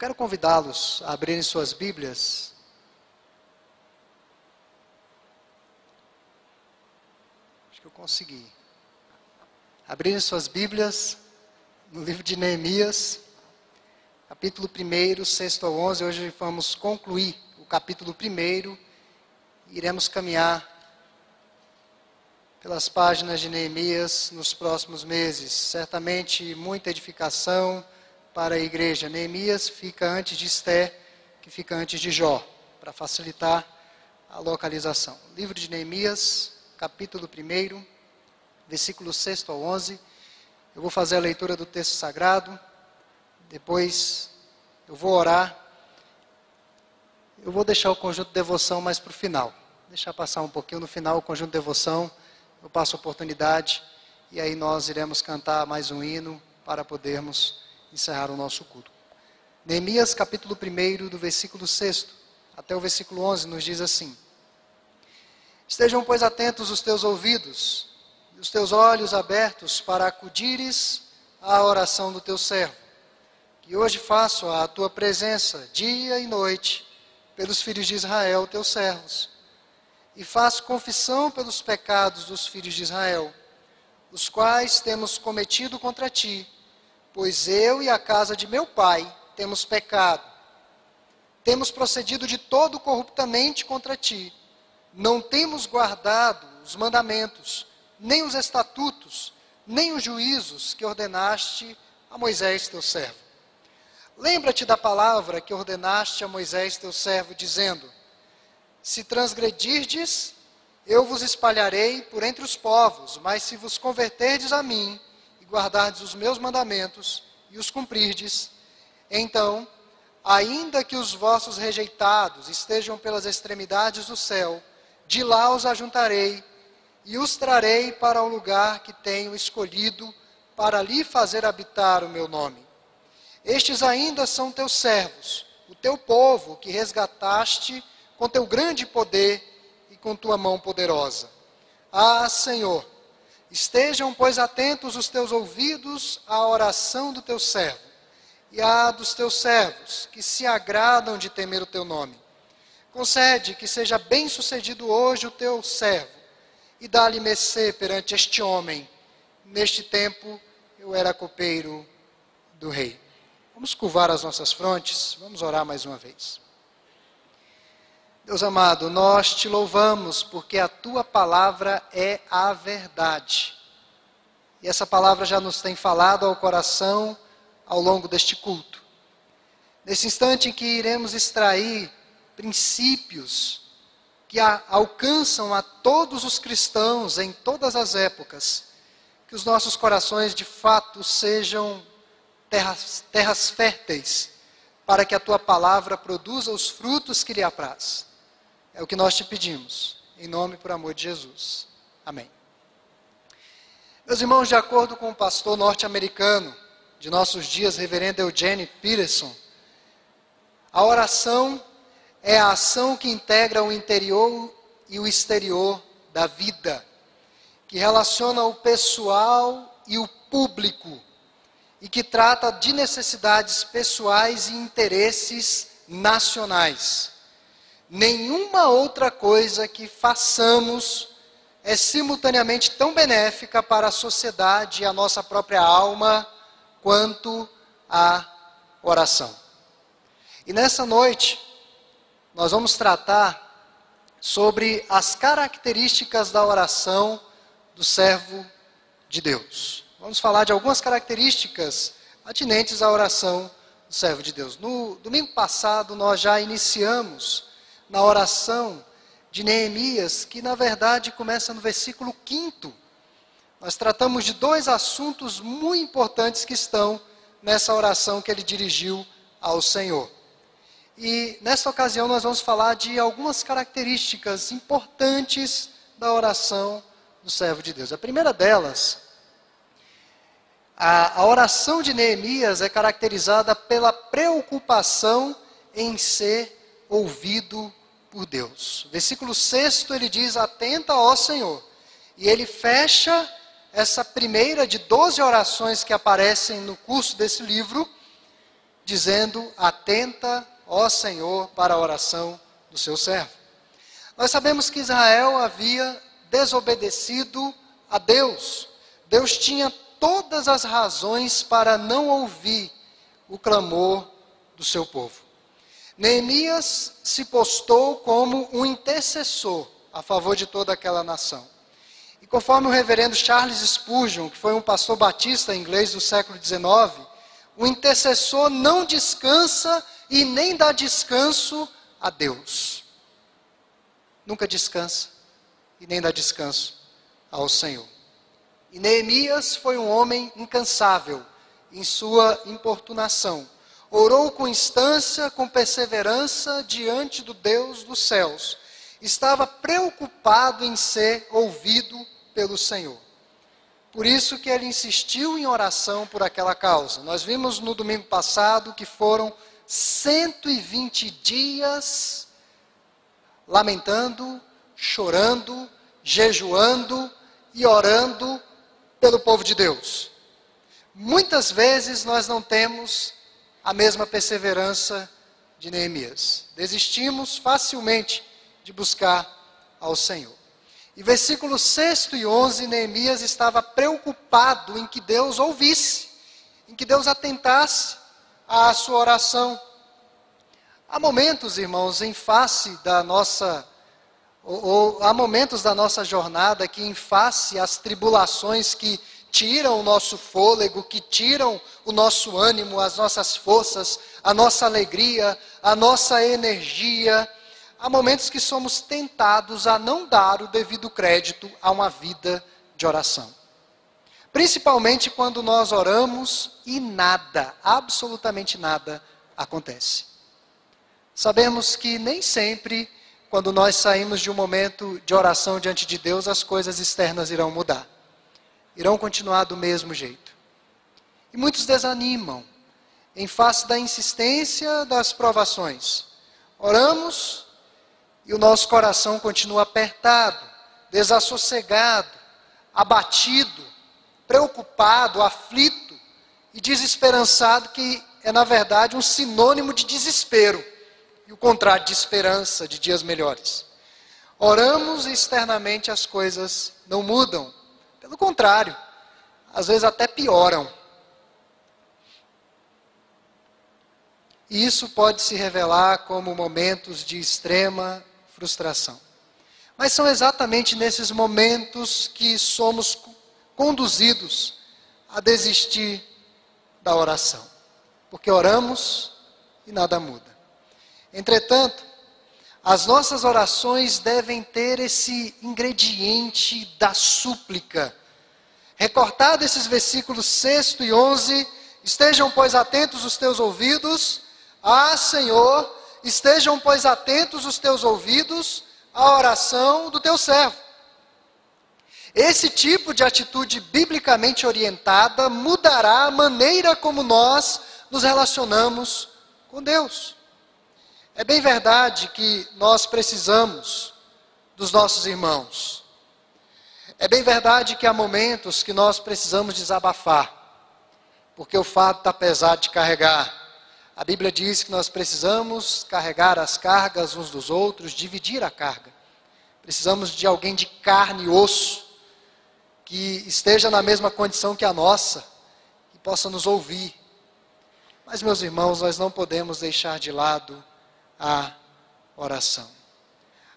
quero convidá-los a abrirem suas Bíblias. Acho que eu consegui. Abrirem suas Bíblias no livro de Neemias, capítulo 1, 6 ao 11. Hoje vamos concluir o capítulo 1 e iremos caminhar pelas páginas de Neemias nos próximos meses. Certamente muita edificação para a igreja. Neemias fica antes de Esté, que fica antes de Jó, para facilitar a localização. Livro de Neemias, capítulo 1, versículo 6 ao 11. Eu vou fazer a leitura do texto sagrado, depois eu vou orar. Eu vou deixar o conjunto de devoção mais para o final. Deixar passar um pouquinho no final o conjunto de devoção. Eu passo a oportunidade e aí nós iremos cantar mais um hino para podermos encerrar o nosso culto. Neemias capítulo 1, do versículo 6 até o versículo 11, nos diz assim: Estejam, pois, atentos os teus ouvidos e os teus olhos abertos para acudires à oração do teu servo, que hoje faço à tua presença, dia e noite, pelos filhos de Israel, teus servos, e faço confissão pelos pecados dos filhos de Israel, os quais temos cometido contra ti pois eu e a casa de meu pai temos pecado. Temos procedido de todo corruptamente contra ti. Não temos guardado os mandamentos, nem os estatutos, nem os juízos que ordenaste a Moisés, teu servo. Lembra-te da palavra que ordenaste a Moisés, teu servo, dizendo: Se transgredirdes, eu vos espalharei por entre os povos, mas se vos converterdes a mim, guardardes os meus mandamentos e os cumprirdes, então, ainda que os vossos rejeitados estejam pelas extremidades do céu, de lá os ajuntarei e os trarei para o lugar que tenho escolhido para ali fazer habitar o meu nome. Estes ainda são teus servos, o teu povo que resgataste com teu grande poder e com tua mão poderosa. Ah, Senhor, Estejam, pois, atentos os teus ouvidos à oração do teu servo e à dos teus servos, que se agradam de temer o teu nome. Concede que seja bem sucedido hoje o teu servo, e dá-lhe mercê perante este homem. Neste tempo eu era copeiro do rei. Vamos curvar as nossas frontes, vamos orar mais uma vez. Deus amado, nós te louvamos porque a tua palavra é a verdade. E essa palavra já nos tem falado ao coração ao longo deste culto. Nesse instante em que iremos extrair princípios que a, alcançam a todos os cristãos em todas as épocas, que os nossos corações de fato sejam terras, terras férteis, para que a tua palavra produza os frutos que lhe apraz. É o que nós te pedimos, em nome e por amor de Jesus. Amém. Meus irmãos, de acordo com o pastor norte-americano de nossos dias, reverendo Eugene Peterson, a oração é a ação que integra o interior e o exterior da vida, que relaciona o pessoal e o público, e que trata de necessidades pessoais e interesses nacionais nenhuma outra coisa que façamos é simultaneamente tão benéfica para a sociedade e a nossa própria alma quanto a oração. E nessa noite, nós vamos tratar sobre as características da oração do servo de Deus. Vamos falar de algumas características atinentes à oração do servo de Deus. No domingo passado, nós já iniciamos na oração de Neemias, que na verdade começa no versículo 5. Nós tratamos de dois assuntos muito importantes que estão nessa oração que ele dirigiu ao Senhor. E nessa ocasião nós vamos falar de algumas características importantes da oração do servo de Deus. A primeira delas, a, a oração de Neemias é caracterizada pela preocupação em ser ouvido por Deus. Versículo 6 ele diz: Atenta, ó Senhor. E ele fecha essa primeira de 12 orações que aparecem no curso desse livro, dizendo: Atenta, ó Senhor, para a oração do seu servo. Nós sabemos que Israel havia desobedecido a Deus. Deus tinha todas as razões para não ouvir o clamor do seu povo. Neemias se postou como um intercessor a favor de toda aquela nação. E conforme o reverendo Charles Spurgeon, que foi um pastor batista inglês do século XIX, o intercessor não descansa e nem dá descanso a Deus. Nunca descansa e nem dá descanso ao Senhor. E Neemias foi um homem incansável em sua importunação. Orou com instância, com perseverança diante do Deus dos céus. Estava preocupado em ser ouvido pelo Senhor. Por isso que ele insistiu em oração por aquela causa. Nós vimos no domingo passado que foram 120 dias lamentando, chorando, jejuando e orando pelo povo de Deus. Muitas vezes nós não temos a mesma perseverança de Neemias. Desistimos facilmente de buscar ao Senhor. E versículos 6 e 11, Neemias estava preocupado em que Deus ouvisse, em que Deus atentasse à sua oração. Há momentos, irmãos, em face da nossa ou, ou, há momentos da nossa jornada que, em face às tribulações que tiram o nosso fôlego, que tiram o nosso ânimo, as nossas forças, a nossa alegria, a nossa energia, há momentos que somos tentados a não dar o devido crédito a uma vida de oração. Principalmente quando nós oramos e nada, absolutamente nada, acontece. Sabemos que nem sempre quando nós saímos de um momento de oração diante de Deus, as coisas externas irão mudar. Irão continuar do mesmo jeito. E muitos desanimam em face da insistência das provações. Oramos e o nosso coração continua apertado, desassossegado, abatido, preocupado, aflito e desesperançado, que é na verdade um sinônimo de desespero e o contrário de esperança de dias melhores. Oramos e externamente as coisas não mudam. Pelo contrário, às vezes até pioram. E isso pode se revelar como momentos de extrema frustração. Mas são exatamente nesses momentos que somos conduzidos a desistir da oração. Porque oramos e nada muda. Entretanto, as nossas orações devem ter esse ingrediente da súplica. Recortado esses versículos 6 e 11, estejam, pois, atentos os teus ouvidos, ah, Senhor, estejam, pois, atentos os teus ouvidos à oração do teu servo. Esse tipo de atitude biblicamente orientada mudará a maneira como nós nos relacionamos com Deus. É bem verdade que nós precisamos dos nossos irmãos. É bem verdade que há momentos que nós precisamos desabafar, porque o fato está pesado de carregar. A Bíblia diz que nós precisamos carregar as cargas uns dos outros, dividir a carga. Precisamos de alguém de carne e osso, que esteja na mesma condição que a nossa, que possa nos ouvir. Mas, meus irmãos, nós não podemos deixar de lado a oração.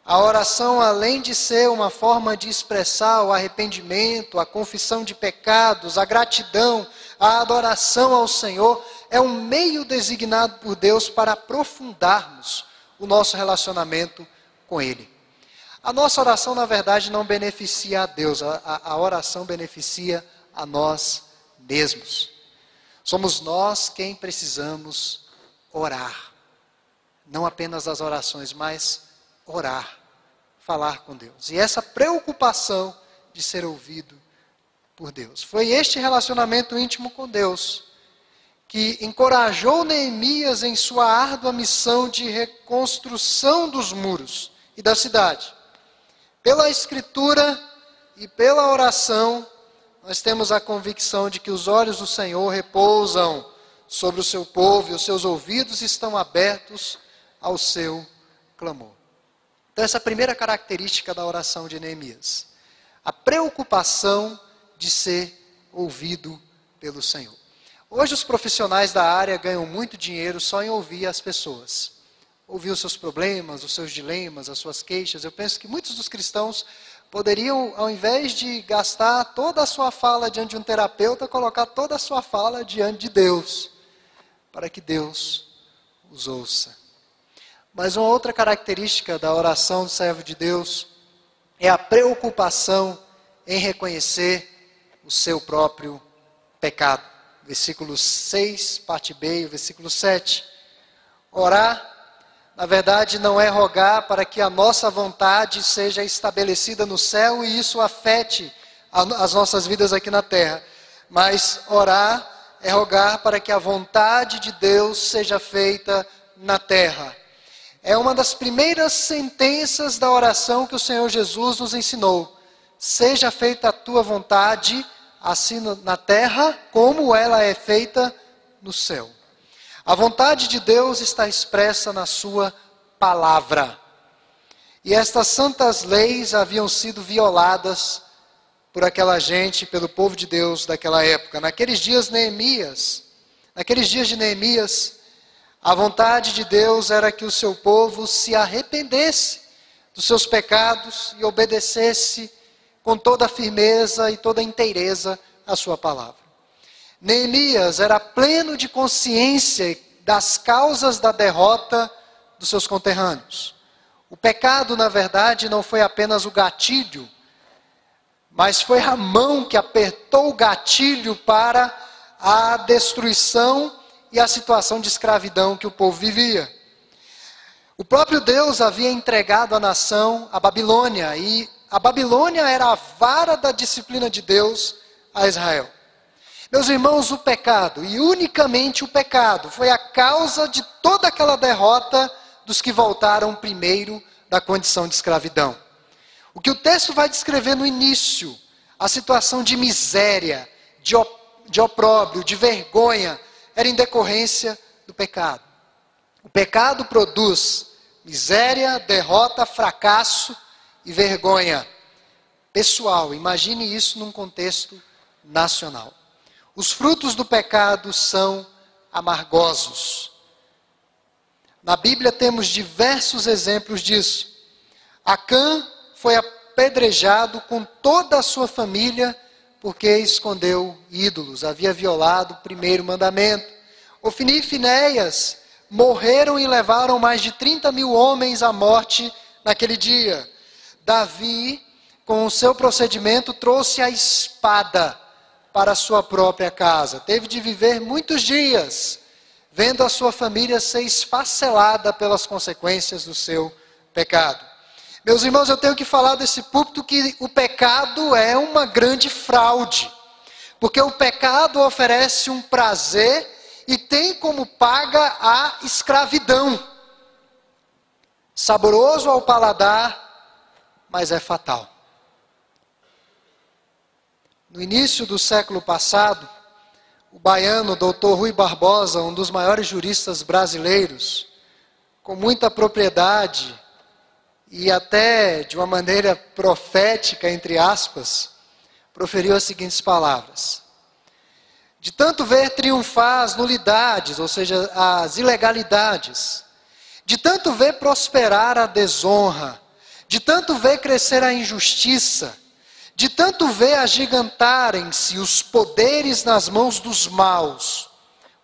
A oração, além de ser uma forma de expressar o arrependimento, a confissão de pecados, a gratidão, a adoração ao Senhor, é um meio designado por Deus para aprofundarmos o nosso relacionamento com Ele. A nossa oração, na verdade, não beneficia a Deus, a, a oração beneficia a nós mesmos. Somos nós quem precisamos orar não apenas as orações, mas orar, falar com Deus. E essa preocupação de ser ouvido por Deus. Foi este relacionamento íntimo com Deus que encorajou Neemias em sua árdua missão de reconstrução dos muros e da cidade. Pela escritura e pela oração, nós temos a convicção de que os olhos do Senhor repousam sobre o seu povo e os seus ouvidos estão abertos ao seu clamor. Então, essa é a primeira característica da oração de Neemias. A preocupação de ser ouvido pelo Senhor. Hoje, os profissionais da área ganham muito dinheiro só em ouvir as pessoas. Ouvir os seus problemas, os seus dilemas, as suas queixas. Eu penso que muitos dos cristãos poderiam, ao invés de gastar toda a sua fala diante de um terapeuta, colocar toda a sua fala diante de Deus, para que Deus os ouça. Mas uma outra característica da oração do servo de Deus é a preocupação em reconhecer o seu próprio pecado. Versículo 6, parte B, versículo 7. Orar, na verdade, não é rogar para que a nossa vontade seja estabelecida no céu e isso afete as nossas vidas aqui na terra. Mas orar é rogar para que a vontade de Deus seja feita na terra é uma das primeiras sentenças da oração que o Senhor Jesus nos ensinou. Seja feita a tua vontade, assim na terra, como ela é feita no céu. A vontade de Deus está expressa na Sua palavra. E estas santas leis haviam sido violadas por aquela gente, pelo povo de Deus daquela época. Naqueles dias, Neemias, naqueles dias de Neemias, a vontade de Deus era que o seu povo se arrependesse dos seus pecados e obedecesse com toda firmeza e toda inteireza a sua palavra. Neemias era pleno de consciência das causas da derrota dos seus conterrâneos. O pecado, na verdade, não foi apenas o gatilho, mas foi a mão que apertou o gatilho para a destruição e a situação de escravidão que o povo vivia. O próprio Deus havia entregado a nação à Babilônia, e a Babilônia era a vara da disciplina de Deus a Israel. Meus irmãos, o pecado, e unicamente o pecado, foi a causa de toda aquela derrota dos que voltaram primeiro da condição de escravidão. O que o texto vai descrever no início, a situação de miséria, de, de opróbrio, de vergonha, era em decorrência do pecado. O pecado produz miséria, derrota, fracasso e vergonha pessoal. Imagine isso num contexto nacional. Os frutos do pecado são amargosos. Na Bíblia temos diversos exemplos disso. Acã foi apedrejado com toda a sua família porque escondeu ídolos, havia violado o primeiro mandamento. Ofni e Finéias morreram e levaram mais de 30 mil homens à morte naquele dia. Davi, com o seu procedimento, trouxe a espada para a sua própria casa. Teve de viver muitos dias vendo a sua família ser esfacelada pelas consequências do seu pecado. Meus irmãos, eu tenho que falar desse púlpito que o pecado é uma grande fraude. Porque o pecado oferece um prazer e tem como paga a escravidão. Saboroso ao paladar, mas é fatal. No início do século passado, o baiano Dr. Rui Barbosa, um dos maiores juristas brasileiros, com muita propriedade, e até de uma maneira profética, entre aspas, proferiu as seguintes palavras: De tanto ver triunfar as nulidades, ou seja, as ilegalidades, de tanto ver prosperar a desonra, de tanto ver crescer a injustiça, de tanto ver agigantarem-se os poderes nas mãos dos maus,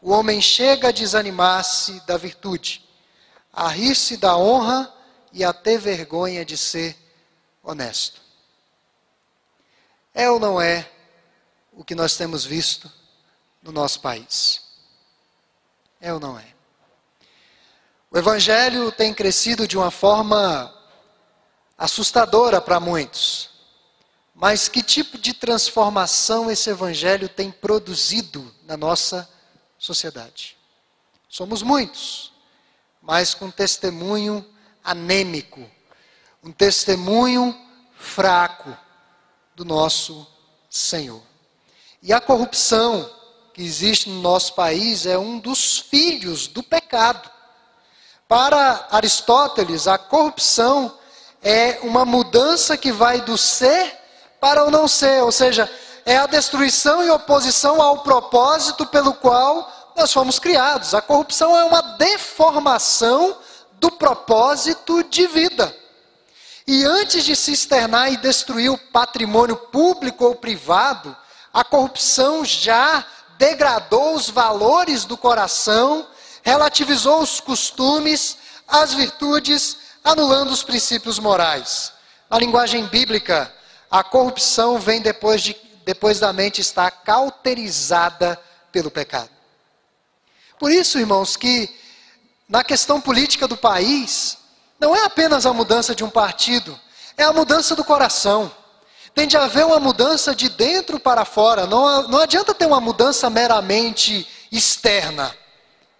o homem chega a desanimar-se da virtude, a rir-se da honra e a ter vergonha de ser honesto. É ou não é o que nós temos visto no nosso país? É ou não é? O Evangelho tem crescido de uma forma assustadora para muitos. Mas que tipo de transformação esse Evangelho tem produzido na nossa sociedade? Somos muitos, mas com testemunho anêmico, um testemunho fraco do nosso Senhor. E a corrupção que existe no nosso país é um dos filhos do pecado. Para Aristóteles, a corrupção é uma mudança que vai do ser para o não ser, ou seja, é a destruição e oposição ao propósito pelo qual nós fomos criados. A corrupção é uma deformação do propósito de vida. E antes de se externar e destruir o patrimônio público ou privado, a corrupção já degradou os valores do coração, relativizou os costumes, as virtudes, anulando os princípios morais. Na linguagem bíblica, a corrupção vem depois, de, depois da mente estar cauterizada pelo pecado. Por isso, irmãos, que na questão política do país, não é apenas a mudança de um partido, é a mudança do coração. Tem de haver uma mudança de dentro para fora. Não, não adianta ter uma mudança meramente externa.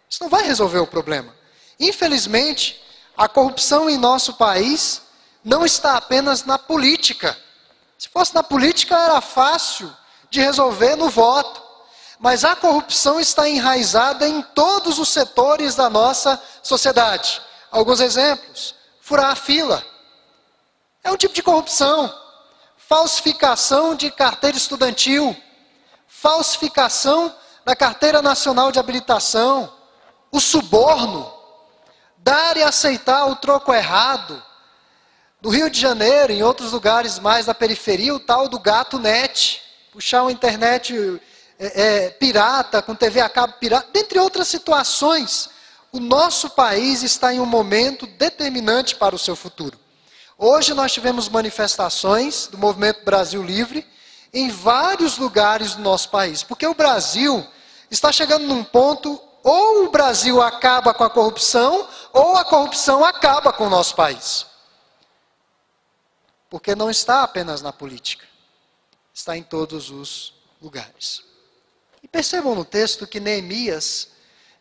Isso não vai resolver o problema. Infelizmente, a corrupção em nosso país não está apenas na política. Se fosse na política, era fácil de resolver no voto. Mas a corrupção está enraizada em todos os setores da nossa sociedade. Alguns exemplos: furar a fila. É um tipo de corrupção falsificação de carteira estudantil, falsificação da carteira nacional de habilitação, o suborno, dar e aceitar o troco errado. No Rio de Janeiro, em outros lugares mais da periferia, o tal do gato net, puxar uma internet é, é, pirata, com TV a cabo pirata, dentre outras situações. O nosso país está em um momento determinante para o seu futuro. Hoje nós tivemos manifestações do Movimento Brasil Livre em vários lugares do nosso país, porque o Brasil está chegando num ponto ou o Brasil acaba com a corrupção ou a corrupção acaba com o nosso país. Porque não está apenas na política, está em todos os lugares. Percebam no texto que Neemias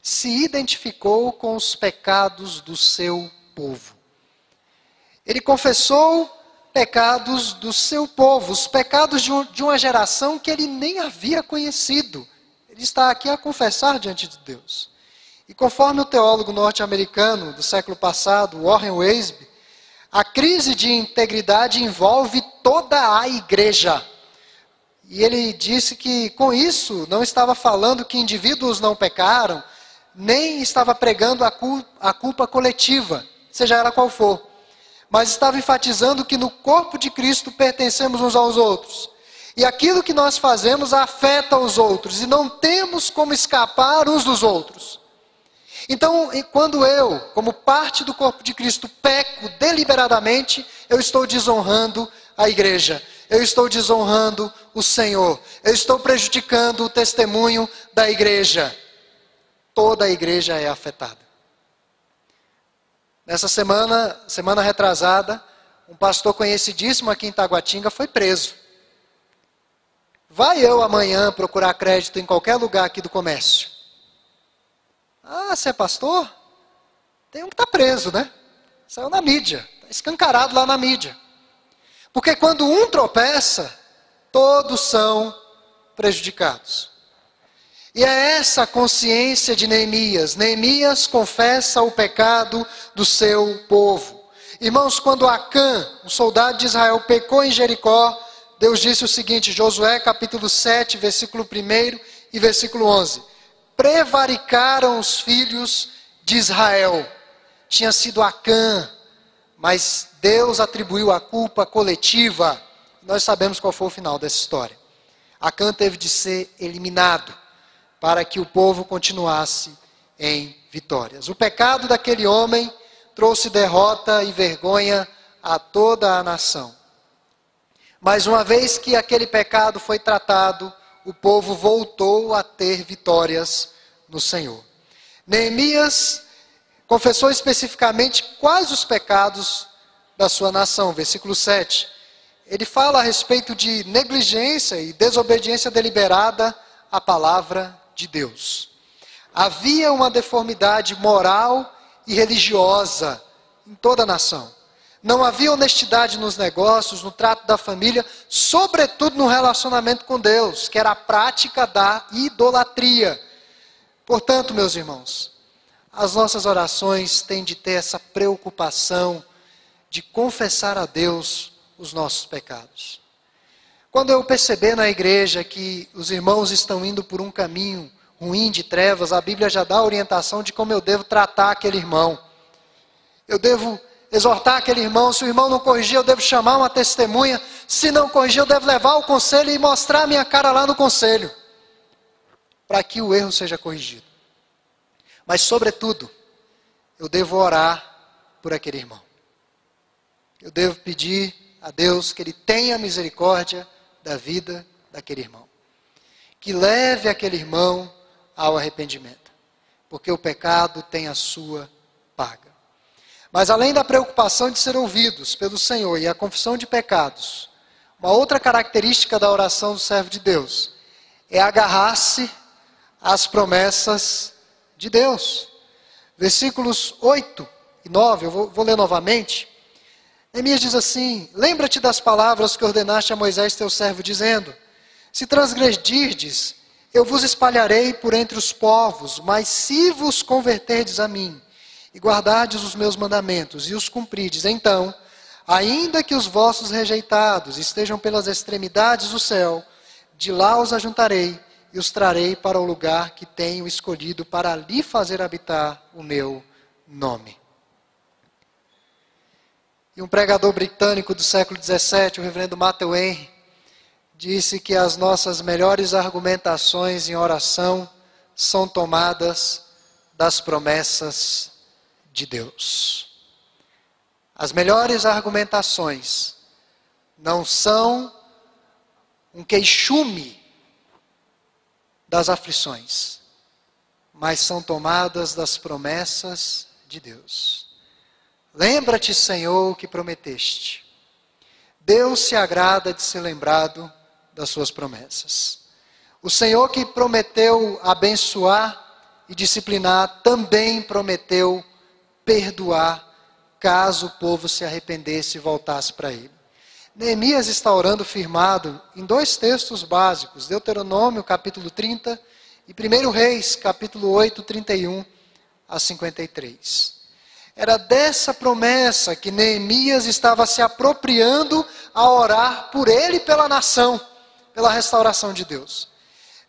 se identificou com os pecados do seu povo. Ele confessou pecados do seu povo, os pecados de, um, de uma geração que ele nem havia conhecido. Ele está aqui a confessar diante de Deus. E conforme o teólogo norte-americano do século passado, Warren Weisby, a crise de integridade envolve toda a igreja. E ele disse que com isso não estava falando que indivíduos não pecaram, nem estava pregando a, a culpa coletiva, seja ela qual for mas estava enfatizando que no corpo de Cristo pertencemos uns aos outros. E aquilo que nós fazemos afeta os outros, e não temos como escapar uns dos outros. Então, quando eu, como parte do corpo de Cristo, peco deliberadamente, eu estou desonrando a igreja, eu estou desonrando o Senhor, eu estou prejudicando o testemunho da igreja. Toda a igreja é afetada. Nessa semana, semana retrasada, um pastor conhecidíssimo aqui em Taguatinga foi preso. Vai eu amanhã procurar crédito em qualquer lugar aqui do comércio. Ah, você é pastor? Tem um que está preso, né? Saiu na mídia, está escancarado lá na mídia. Porque quando um tropeça, todos são prejudicados. E é essa a consciência de Neemias. Neemias confessa o pecado do seu povo. Irmãos, quando Acã, um soldado de Israel, pecou em Jericó, Deus disse o seguinte, Josué capítulo 7, versículo 1 e versículo 11. Prevaricaram os filhos de Israel. Tinha sido Acã, mas Deus atribuiu a culpa coletiva. Nós sabemos qual foi o final dessa história. Acã teve de ser eliminado para que o povo continuasse em vitórias. O pecado daquele homem trouxe derrota e vergonha a toda a nação. Mas uma vez que aquele pecado foi tratado, o povo voltou a ter vitórias no Senhor. Neemias confessou especificamente quais os pecados da sua nação, versículo 7. Ele fala a respeito de negligência e desobediência deliberada à palavra de Deus. Havia uma deformidade moral e religiosa em toda a nação. não havia honestidade nos negócios, no trato da família, sobretudo no relacionamento com Deus, que era a prática da idolatria. Portanto, meus irmãos, as nossas orações têm de ter essa preocupação de confessar a Deus os nossos pecados. Quando eu perceber na igreja que os irmãos estão indo por um caminho ruim de trevas, a Bíblia já dá a orientação de como eu devo tratar aquele irmão. Eu devo exortar aquele irmão, se o irmão não corrigir, eu devo chamar uma testemunha, se não corrigir, eu devo levar ao conselho e mostrar a minha cara lá no conselho, para que o erro seja corrigido. Mas, sobretudo, eu devo orar por aquele irmão. Eu devo pedir a Deus que Ele tenha misericórdia da vida daquele irmão. Que leve aquele irmão ao arrependimento. Porque o pecado tem a sua paga. Mas além da preocupação de ser ouvidos pelo Senhor e a confissão de pecados, uma outra característica da oração do servo de Deus é agarrar-se às promessas de Deus. Versículos 8 e 9, eu vou, vou ler novamente. Neemias diz assim: Lembra-te das palavras que ordenaste a Moisés, teu servo, dizendo: Se transgredirdes, eu vos espalharei por entre os povos, mas se vos converterdes a mim e guardardes os meus mandamentos e os cumprides, então, ainda que os vossos rejeitados estejam pelas extremidades do céu, de lá os ajuntarei e os trarei para o lugar que tenho escolhido para ali fazer habitar o meu nome. E um pregador britânico do século XVII, o reverendo Matthew Henry, disse que as nossas melhores argumentações em oração são tomadas das promessas de Deus. As melhores argumentações não são um queixume das aflições, mas são tomadas das promessas de Deus. Lembra-te, Senhor, o que prometeste. Deus se agrada de ser lembrado das suas promessas. O Senhor que prometeu abençoar e disciplinar, também prometeu perdoar caso o povo se arrependesse e voltasse para ele. Neemias está orando firmado em dois textos básicos, Deuteronômio capítulo 30 e 1 Reis capítulo 8, 31 a 53. Era dessa promessa que Neemias estava se apropriando a orar por ele e pela nação pela restauração de Deus.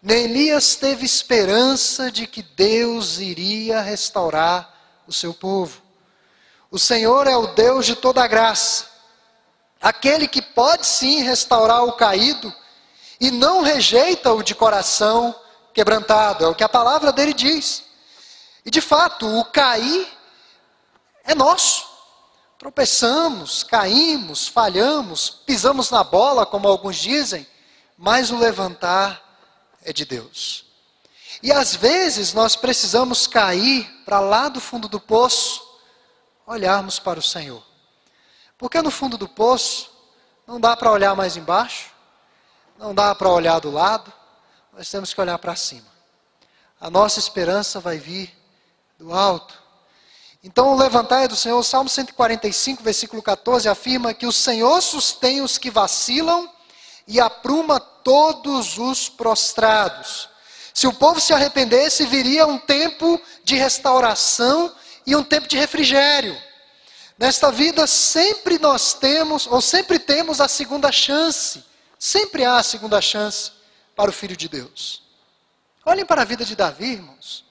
Neemias teve esperança de que Deus iria restaurar o seu povo. O Senhor é o Deus de toda graça, aquele que pode sim restaurar o caído e não rejeita-o de coração quebrantado, é o que a palavra dele diz. E de fato, o cair é nosso. Tropeçamos, caímos, falhamos, pisamos na bola, como alguns dizem mas o levantar é de Deus. E às vezes nós precisamos cair para lá do fundo do poço, olharmos para o Senhor. Porque no fundo do poço não dá para olhar mais embaixo, não dá para olhar do lado, nós temos que olhar para cima. A nossa esperança vai vir do alto. Então, o levantar é do Senhor, o Salmo 145, versículo 14, afirma que o Senhor sustém os que vacilam e apruma todos os prostrados. Se o povo se arrependesse, viria um tempo de restauração e um tempo de refrigério. Nesta vida sempre nós temos, ou sempre temos a segunda chance. Sempre há a segunda chance para o Filho de Deus. Olhem para a vida de Davi, irmãos.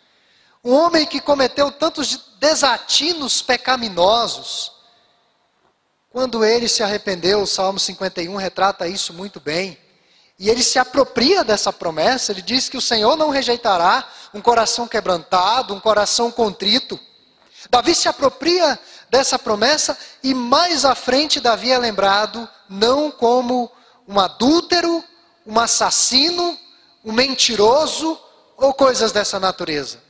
Um homem que cometeu tantos desatinos pecaminosos, quando ele se arrependeu, o Salmo 51 retrata isso muito bem. E ele se apropria dessa promessa, ele diz que o Senhor não rejeitará um coração quebrantado, um coração contrito. Davi se apropria dessa promessa e mais à frente Davi é lembrado não como um adúltero, um assassino, um mentiroso ou coisas dessa natureza.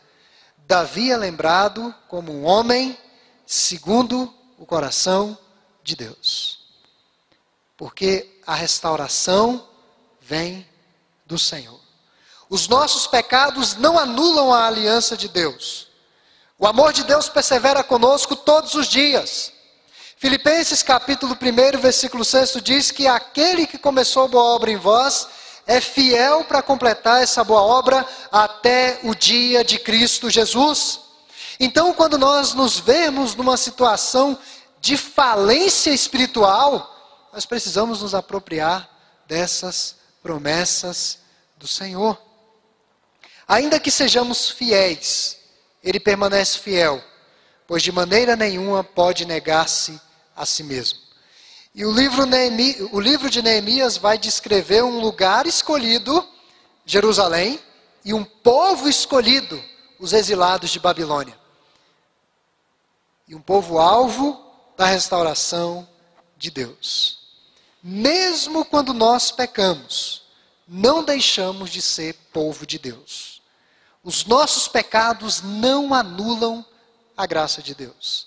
Davi é lembrado como um homem segundo o coração de Deus. Porque a restauração vem do Senhor. Os nossos pecados não anulam a aliança de Deus. O amor de Deus persevera conosco todos os dias. Filipenses capítulo 1, versículo 6 diz que aquele que começou a boa obra em vós é fiel para completar essa boa obra até o dia de Cristo Jesus. Então, quando nós nos vemos numa situação de falência espiritual, nós precisamos nos apropriar dessas promessas do Senhor. Ainda que sejamos fiéis, Ele permanece fiel, pois de maneira nenhuma pode negar-se a si mesmo. E o livro, Neemi, o livro de Neemias vai descrever um lugar escolhido, Jerusalém, e um povo escolhido, os exilados de Babilônia. E um povo alvo da restauração de Deus. Mesmo quando nós pecamos, não deixamos de ser povo de Deus. Os nossos pecados não anulam a graça de Deus.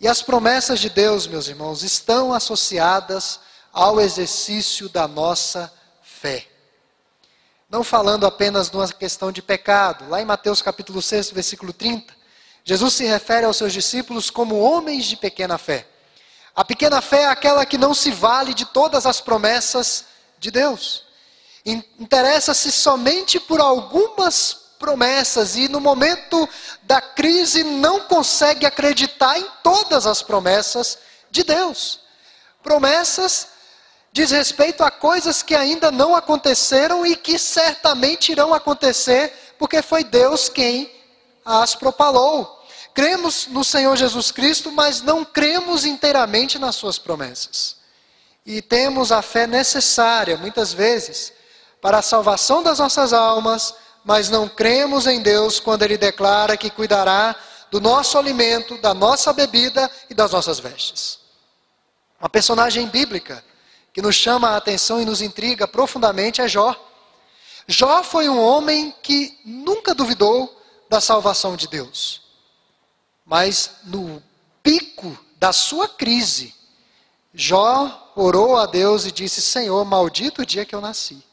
E as promessas de Deus, meus irmãos, estão associadas ao exercício da nossa fé. Não falando apenas numa questão de pecado. Lá em Mateus capítulo 6, versículo 30, Jesus se refere aos seus discípulos como homens de pequena fé. A pequena fé é aquela que não se vale de todas as promessas de Deus. Interessa-se somente por algumas promessas e no momento da crise não consegue acreditar em todas as promessas de Deus. Promessas diz respeito a coisas que ainda não aconteceram e que certamente irão acontecer, porque foi Deus quem as propalou. Cremos no Senhor Jesus Cristo, mas não cremos inteiramente nas suas promessas. E temos a fé necessária, muitas vezes, para a salvação das nossas almas, mas não cremos em Deus quando Ele declara que cuidará do nosso alimento, da nossa bebida e das nossas vestes. Uma personagem bíblica que nos chama a atenção e nos intriga profundamente é Jó. Jó foi um homem que nunca duvidou da salvação de Deus. Mas no pico da sua crise, Jó orou a Deus e disse: Senhor, maldito o dia que eu nasci.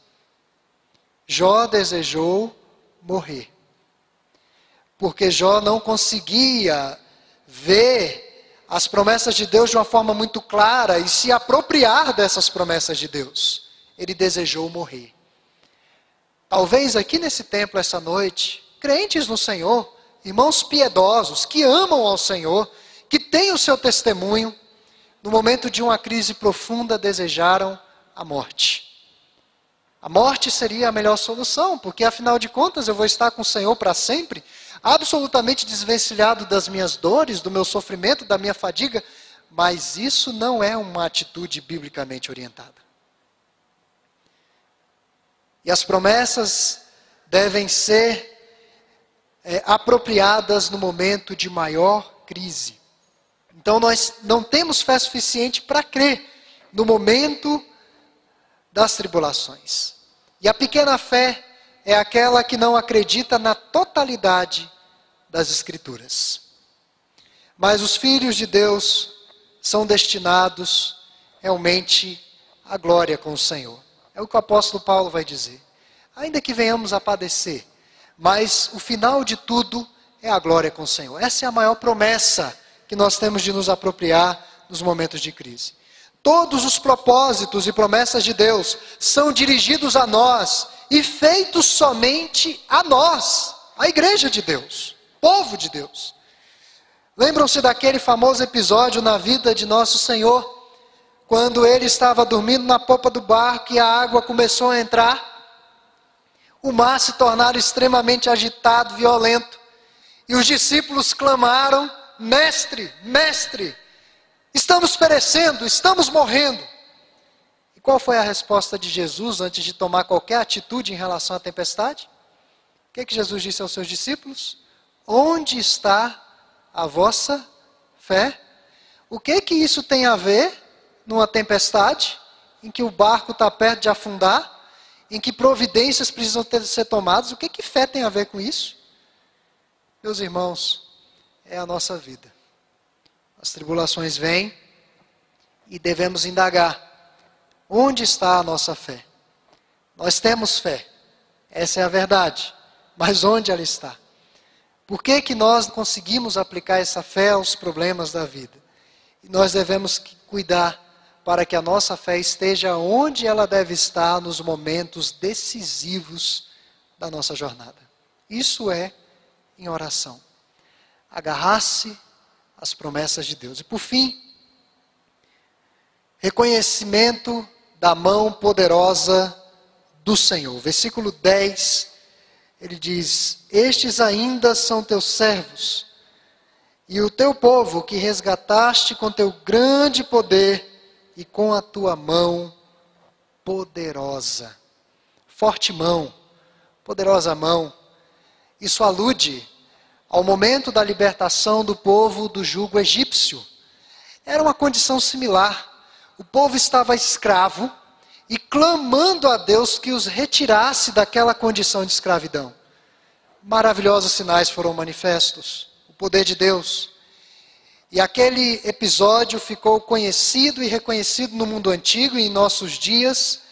Jó desejou morrer. Porque Jó não conseguia ver as promessas de Deus de uma forma muito clara e se apropriar dessas promessas de Deus. Ele desejou morrer. Talvez aqui nesse templo essa noite, crentes no Senhor, irmãos piedosos que amam ao Senhor, que têm o seu testemunho, no momento de uma crise profunda desejaram a morte. A morte seria a melhor solução, porque afinal de contas eu vou estar com o Senhor para sempre, absolutamente desvencilhado das minhas dores, do meu sofrimento, da minha fadiga, mas isso não é uma atitude biblicamente orientada. E as promessas devem ser é, apropriadas no momento de maior crise. Então nós não temos fé suficiente para crer no momento das tribulações. E a pequena fé é aquela que não acredita na totalidade das Escrituras. Mas os filhos de Deus são destinados realmente à glória com o Senhor. É o que o apóstolo Paulo vai dizer. Ainda que venhamos a padecer, mas o final de tudo é a glória com o Senhor. Essa é a maior promessa que nós temos de nos apropriar nos momentos de crise. Todos os propósitos e promessas de Deus são dirigidos a nós e feitos somente a nós, a igreja de Deus, povo de Deus. Lembram-se daquele famoso episódio na vida de nosso Senhor, quando ele estava dormindo na popa do barco e a água começou a entrar? O mar se tornara extremamente agitado, violento, e os discípulos clamaram: Mestre, mestre, Estamos perecendo, estamos morrendo. E qual foi a resposta de Jesus antes de tomar qualquer atitude em relação à tempestade? O que, é que Jesus disse aos seus discípulos? Onde está a vossa fé? O que que isso tem a ver numa tempestade em que o barco está perto de afundar, em que providências precisam ter, ser tomadas? O que que fé tem a ver com isso? Meus irmãos, é a nossa vida. As tribulações vêm e devemos indagar: onde está a nossa fé? Nós temos fé, essa é a verdade, mas onde ela está? Por que, que nós conseguimos aplicar essa fé aos problemas da vida? E nós devemos cuidar para que a nossa fé esteja onde ela deve estar nos momentos decisivos da nossa jornada. Isso é em oração. Agarrar-se às promessas de Deus. E por fim, reconhecimento da mão poderosa do Senhor. Versículo 10, ele diz: Estes ainda são teus servos, e o teu povo que resgataste com teu grande poder e com a tua mão poderosa. Forte mão, poderosa mão. Isso alude ao momento da libertação do povo do jugo egípcio. Era uma condição similar. O povo estava escravo e clamando a Deus que os retirasse daquela condição de escravidão. Maravilhosos sinais foram manifestos. O poder de Deus. E aquele episódio ficou conhecido e reconhecido no mundo antigo e em nossos dias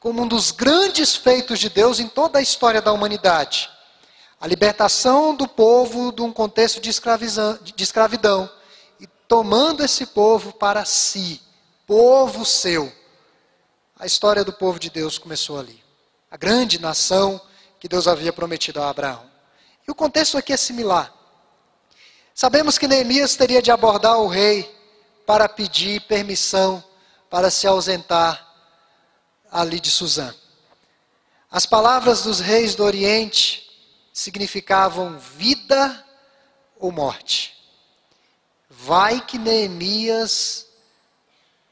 como um dos grandes feitos de Deus em toda a história da humanidade. A libertação do povo de um contexto de, de escravidão e tomando esse povo para si, povo seu. A história do povo de Deus começou ali. A grande nação que Deus havia prometido a Abraão. E o contexto aqui é similar. Sabemos que Neemias teria de abordar o rei para pedir permissão para se ausentar ali de Suzã. As palavras dos reis do Oriente significavam vida ou morte. Vai que Neemias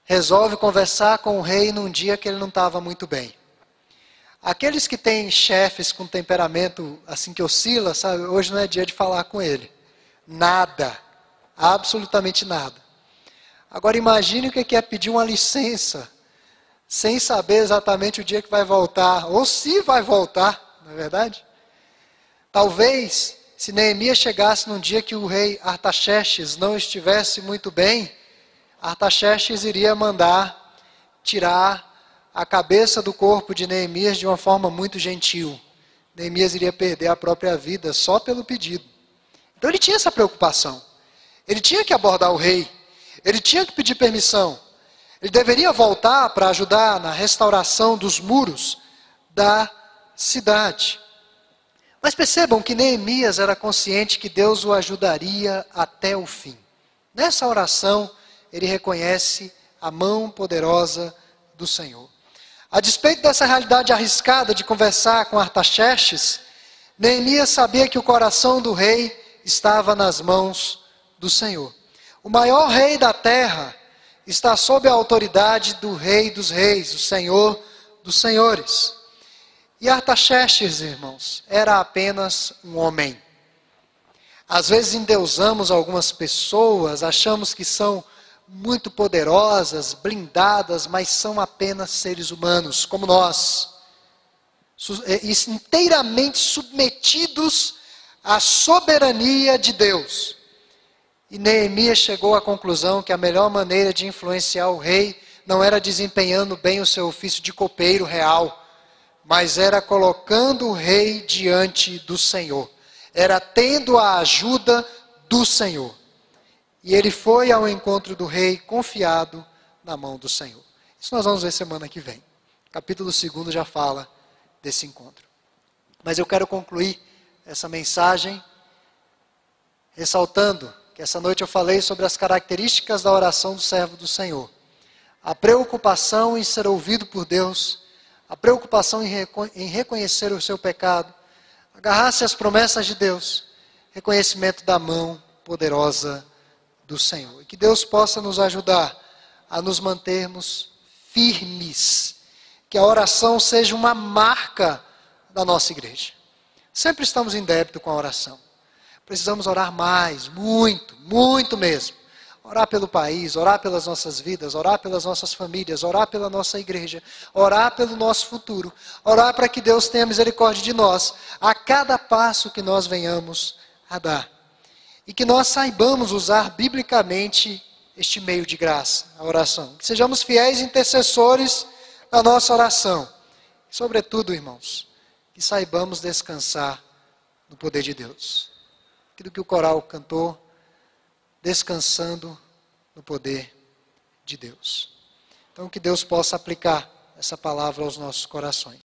resolve conversar com o rei num dia que ele não estava muito bem. Aqueles que têm chefes com temperamento assim que oscila, sabe, hoje não é dia de falar com ele. Nada. Absolutamente nada. Agora imagine o que é pedir uma licença sem saber exatamente o dia que vai voltar, ou se vai voltar, não é verdade? Talvez, se Neemias chegasse num dia que o rei Artaxerxes não estivesse muito bem, Artaxerxes iria mandar tirar a cabeça do corpo de Neemias de uma forma muito gentil. Neemias iria perder a própria vida só pelo pedido. Então ele tinha essa preocupação. Ele tinha que abordar o rei. Ele tinha que pedir permissão. Ele deveria voltar para ajudar na restauração dos muros da cidade. Mas percebam que Neemias era consciente que Deus o ajudaria até o fim. Nessa oração, ele reconhece a mão poderosa do Senhor. A despeito dessa realidade arriscada de conversar com Artaxerxes, Neemias sabia que o coração do rei estava nas mãos do Senhor. O maior rei da terra está sob a autoridade do Rei dos Reis, o Senhor dos Senhores. E Artaxerxes, irmãos, era apenas um homem. Às vezes endeusamos algumas pessoas, achamos que são muito poderosas, blindadas, mas são apenas seres humanos, como nós, é, inteiramente submetidos a soberania de Deus. E Neemias chegou à conclusão que a melhor maneira de influenciar o rei não era desempenhando bem o seu ofício de copeiro real, mas era colocando o rei diante do Senhor, era tendo a ajuda do Senhor. E ele foi ao encontro do rei confiado na mão do Senhor. Isso nós vamos ver semana que vem. Capítulo 2 já fala desse encontro. Mas eu quero concluir essa mensagem, ressaltando que essa noite eu falei sobre as características da oração do servo do Senhor. A preocupação em ser ouvido por Deus, a preocupação em, reco em reconhecer o seu pecado, agarrar-se às promessas de Deus, reconhecimento da mão poderosa do Senhor. E que Deus possa nos ajudar a nos mantermos firmes, que a oração seja uma marca da nossa igreja. Sempre estamos em débito com a oração. Precisamos orar mais, muito, muito mesmo. Orar pelo país, orar pelas nossas vidas, orar pelas nossas famílias, orar pela nossa igreja, orar pelo nosso futuro, orar para que Deus tenha misericórdia de nós a cada passo que nós venhamos a dar. E que nós saibamos usar biblicamente este meio de graça, a oração. Que sejamos fiéis intercessores na nossa oração. Sobretudo, irmãos, que saibamos descansar no poder de Deus. Aquilo que o coral cantou, descansando no poder de Deus. Então, que Deus possa aplicar essa palavra aos nossos corações.